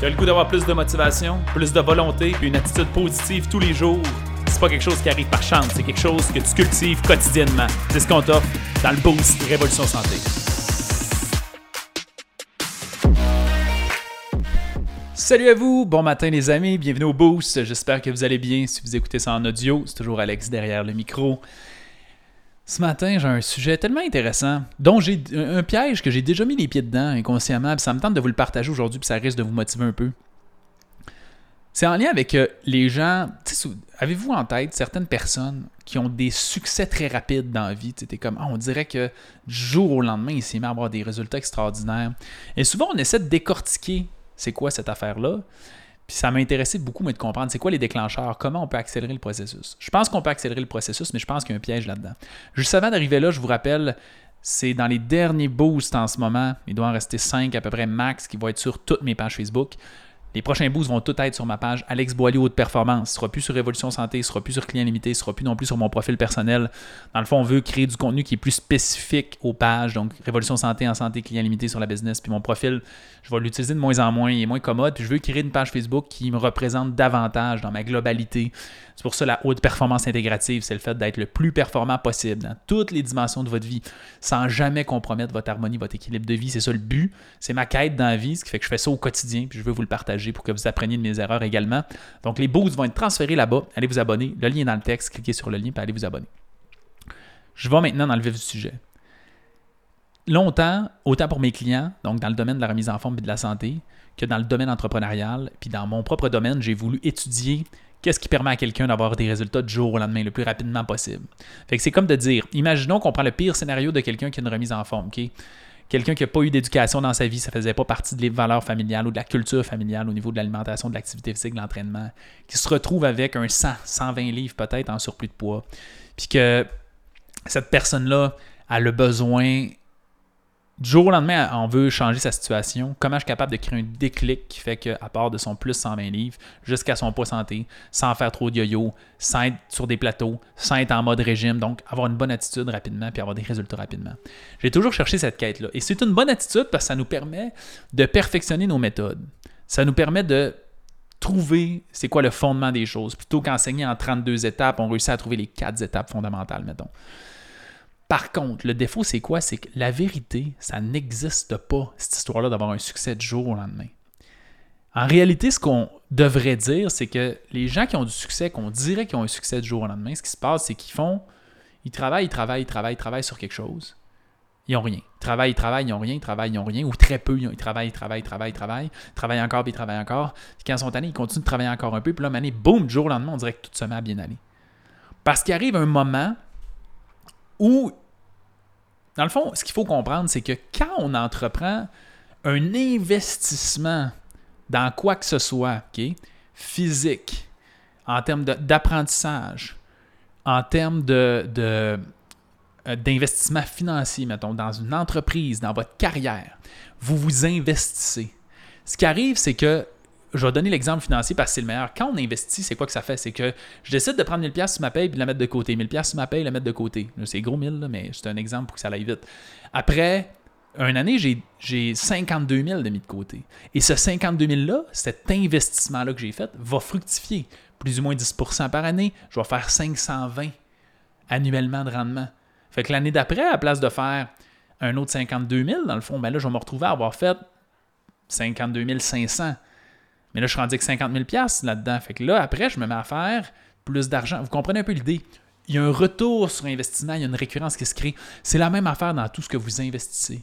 Tu as le goût d'avoir plus de motivation, plus de volonté, puis une attitude positive tous les jours? C'est pas quelque chose qui arrive par chance, c'est quelque chose que tu cultives quotidiennement. C'est ce qu'on t'offre dans le Boost Révolution Santé. Salut à vous, bon matin les amis, bienvenue au Boost. J'espère que vous allez bien. Si vous écoutez ça en audio, c'est toujours Alex derrière le micro. Ce matin, j'ai un sujet tellement intéressant, dont j'ai un piège que j'ai déjà mis les pieds dedans inconsciemment, puis ça me tente de vous le partager aujourd'hui, puis ça risque de vous motiver un peu. C'est en lien avec euh, les gens. Avez-vous en tête certaines personnes qui ont des succès très rapides dans la vie? C'était comme, ah, on dirait que du jour au lendemain, ils s'est mis à avoir des résultats extraordinaires. Et souvent, on essaie de décortiquer c'est quoi cette affaire-là? Puis ça m'intéressait beaucoup, moi, de comprendre c'est quoi les déclencheurs, comment on peut accélérer le processus. Je pense qu'on peut accélérer le processus, mais je pense qu'il y a un piège là-dedans. Juste avant d'arriver là, je vous rappelle, c'est dans les derniers boosts en ce moment. Il doit en rester 5 à peu près max qui vont être sur toutes mes pages Facebook. Les prochains boosts vont tout être sur ma page Alex Boilly Haute Performance. Ce sera plus sur Révolution Santé, ce sera plus sur Client Limité, ce sera plus non plus sur mon profil personnel. Dans le fond, on veut créer du contenu qui est plus spécifique aux pages. Donc, Révolution Santé en santé, Client Limité sur la business. Puis mon profil, je vais l'utiliser de moins en moins. Il est moins commode. Puis je veux créer une page Facebook qui me représente davantage dans ma globalité. C'est pour ça la haute performance intégrative, c'est le fait d'être le plus performant possible dans toutes les dimensions de votre vie, sans jamais compromettre votre harmonie, votre équilibre de vie. C'est ça le but. C'est ma quête dans la vie, ce qui fait que je fais ça au quotidien, puis je veux vous le partager pour que vous appreniez de mes erreurs également. Donc les boosts vont être transférés là-bas. Allez vous abonner. Le lien est dans le texte. Cliquez sur le lien, puis allez vous abonner. Je vais maintenant dans le vif du sujet. Longtemps, autant pour mes clients, donc dans le domaine de la remise en forme et de la santé, que dans le domaine entrepreneurial, puis dans mon propre domaine, j'ai voulu étudier qu'est-ce qui permet à quelqu'un d'avoir des résultats du jour au lendemain le plus rapidement possible. Fait que c'est comme de dire, imaginons qu'on prend le pire scénario de quelqu'un qui a une remise en forme, OK? Quelqu'un qui n'a pas eu d'éducation dans sa vie, ça ne faisait pas partie des valeurs familiales ou de la culture familiale au niveau de l'alimentation, de l'activité physique, de l'entraînement, qui se retrouve avec un 100, 120 livres peut-être en surplus de poids, puis que cette personne-là a le besoin du jour au lendemain, on veut changer sa situation. Comment je suis capable de créer un déclic qui fait qu'à part de son plus 120 livres jusqu'à son poids santé, sans faire trop de yo-yo, sans être sur des plateaux, sans être en mode régime, donc avoir une bonne attitude rapidement puis avoir des résultats rapidement. J'ai toujours cherché cette quête-là. Et c'est une bonne attitude parce que ça nous permet de perfectionner nos méthodes. Ça nous permet de trouver c'est quoi le fondement des choses. Plutôt qu'enseigner en 32 étapes, on réussit à trouver les quatre étapes fondamentales, mettons. Par contre, le défaut, c'est quoi? C'est que la vérité, ça n'existe pas, cette histoire-là d'avoir un succès du jour au lendemain. En réalité, ce qu'on devrait dire, c'est que les gens qui ont du succès, qu'on dirait qu'ils ont un succès du jour au lendemain, ce qui se passe, c'est qu'ils font, ils travaillent, ils travaillent, ils travaillent, ils travaillent sur quelque chose. Ils n'ont rien. Ils travaillent, ils travaillent, ils n'ont rien, ils travaillent, ils n'ont rien, ou très peu, ils travaillent, ils travaillent, ils travaillent, ils travaillent, travaillent encore, puis ils travaillent encore. Puis quand ils sont tannés, ils continuent de travailler encore un peu, puis là, année, boum, du jour au lendemain, on dirait que tout se met à bien aller. Parce qu'il arrive un moment où, dans le fond, ce qu'il faut comprendre, c'est que quand on entreprend un investissement dans quoi que ce soit, physique, en termes d'apprentissage, en termes de, euh, d'investissement financier, mettons, dans une entreprise, dans votre carrière, vous vous investissez. Ce qui arrive, c'est que je vais donner l'exemple financier parce que c'est le meilleur. Quand on investit, c'est quoi que ça fait? C'est que je décide de prendre 1000$ sur ma paye et de la mettre de côté. 1000$ sur ma paye, la mettre de côté. C'est gros 1000, mais c'est un exemple pour que ça aille vite. Après une année, j'ai 52 000 de mis de côté. Et ce 52 000-là, cet investissement-là que j'ai fait, va fructifier plus ou moins 10% par année. Je vais faire 520 annuellement de rendement. Fait que l'année d'après, à la place de faire un autre 52 000, dans le fond, ben là, je vais me retrouver à avoir fait 52 500. Mais là, je suis rendu avec 50 000 là-dedans. Fait que là, après, je me mets à faire plus d'argent. Vous comprenez un peu l'idée? Il y a un retour sur investissement, il y a une récurrence qui se crée. C'est la même affaire dans tout ce que vous investissez.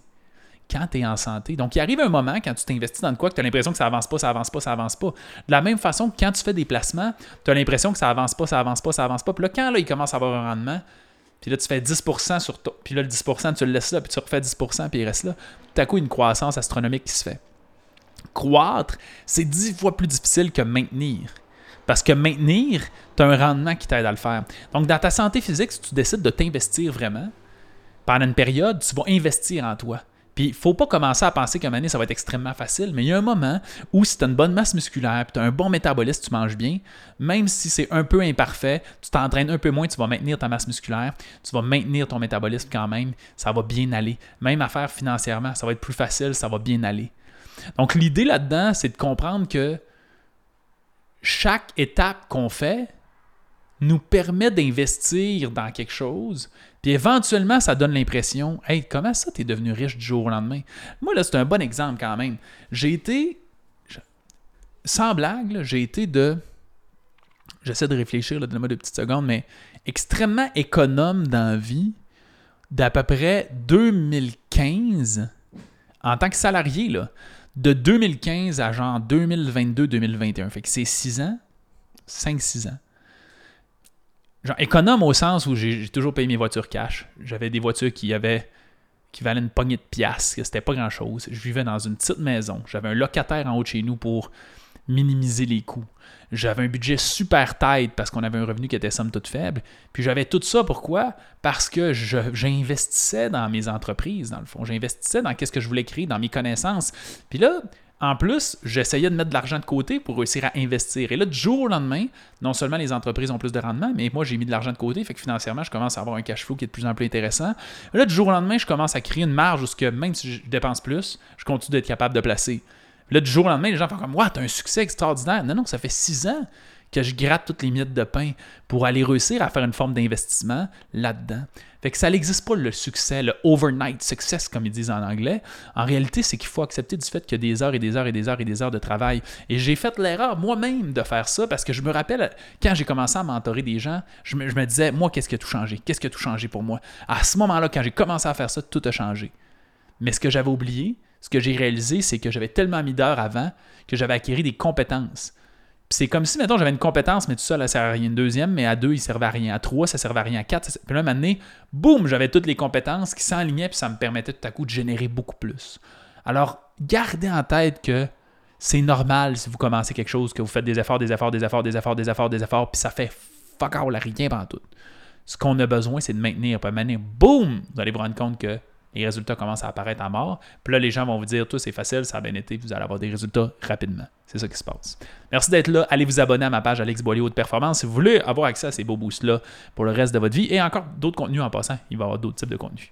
Quand tu es en santé. Donc, il arrive un moment quand tu t'investis dans quoi que tu as l'impression que ça avance pas, ça avance pas, ça avance pas. De la même façon que quand tu fais des placements, tu as l'impression que ça avance pas, ça avance pas, ça avance pas. Puis là, quand là, il commence à avoir un rendement, puis là, tu fais 10% sur toi. Puis là, le 10%, tu le laisses là, puis tu refais 10%, puis il reste là. Tout à coup, une croissance astronomique qui se fait croître, c'est dix fois plus difficile que maintenir. Parce que maintenir, tu as un rendement qui t'aide à le faire. Donc, dans ta santé physique, si tu décides de t'investir vraiment, pendant une période, tu vas investir en toi. Puis, il ne faut pas commencer à penser qu'à un ça va être extrêmement facile, mais il y a un moment où si tu as une bonne masse musculaire, tu as un bon métabolisme, tu manges bien, même si c'est un peu imparfait, tu t'entraînes un peu moins, tu vas maintenir ta masse musculaire, tu vas maintenir ton métabolisme quand même, ça va bien aller. Même à faire financièrement, ça va être plus facile, ça va bien aller. Donc l'idée là-dedans, c'est de comprendre que chaque étape qu'on fait nous permet d'investir dans quelque chose, puis éventuellement, ça donne l'impression, hey, comment ça, tu es devenu riche du jour au lendemain? Moi, là, c'est un bon exemple quand même. J'ai été, sans blague, j'ai été de, j'essaie de réfléchir, donne-moi deux petites secondes, mais extrêmement économe dans la vie d'à peu près 2015 en tant que salarié, là, de 2015 à genre 2022-2021. Fait que c'est 6 ans, 5-6 ans. Genre économe au sens où j'ai toujours payé mes voitures cash. J'avais des voitures qui avaient qui valaient une poignée de piastres, que c'était pas grand chose. Je vivais dans une petite maison. J'avais un locataire en haut de chez nous pour minimiser les coûts. J'avais un budget super tight parce qu'on avait un revenu qui était somme toute faible. Puis j'avais tout ça pourquoi? Parce que j'investissais dans mes entreprises, dans le fond. J'investissais dans ce que je voulais créer, dans mes connaissances. Puis là, en plus, j'essayais de mettre de l'argent de côté pour réussir à investir. Et là, du jour au lendemain, non seulement les entreprises ont plus de rendement, mais moi, j'ai mis de l'argent de côté. Fait que financièrement, je commence à avoir un cash flow qui est de plus en plus intéressant. Là, du jour au lendemain, je commence à créer une marge où même si je dépense plus, je continue d'être capable de placer. Là, du jour au lendemain, les gens font comme Waouh, t'as un succès extraordinaire. Non, non, ça fait six ans que je gratte toutes les miettes de pain pour aller réussir à faire une forme d'investissement là-dedans. Fait que ça n'existe pas le succès, le overnight success, comme ils disent en anglais. En réalité, c'est qu'il faut accepter du fait qu'il y a des heures et des heures et des heures et des heures de travail. Et j'ai fait l'erreur moi-même de faire ça parce que je me rappelle, quand j'ai commencé à mentorer des gens, je me, je me disais, moi, qu'est-ce qui a tout changé? Qu'est-ce qui a tout changé pour moi? À ce moment-là, quand j'ai commencé à faire ça, tout a changé. Mais ce que j'avais oublié, ce que j'ai réalisé, c'est que j'avais tellement mis d'heures avant que j'avais acquis des compétences. c'est comme si, maintenant j'avais une compétence, mais tout ça, ça sert à rien. Une deuxième, mais à deux, il servait à rien. À trois, ça servait à rien. À quatre, ça... puis là, un boum, j'avais toutes les compétences qui s'enlignaient, puis ça me permettait tout à coup de générer beaucoup plus. Alors, gardez en tête que c'est normal si vous commencez quelque chose, que vous faites des efforts, des efforts, des efforts, des efforts, des efforts, des efforts, puis ça fait fuck all rien pendant tout. Ce qu'on a besoin, c'est de maintenir. Puis à boum, vous allez vous rendre compte que les résultats commencent à apparaître à mort. Puis là, les gens vont vous dire, tout c'est facile, ça a bien été, vous allez avoir des résultats rapidement. C'est ça qui se passe. Merci d'être là. Allez vous abonner à ma page Alex Boilly Haute Performance si vous voulez avoir accès à ces beaux boosts-là pour le reste de votre vie. Et encore d'autres contenus en passant. Il va y avoir d'autres types de contenus.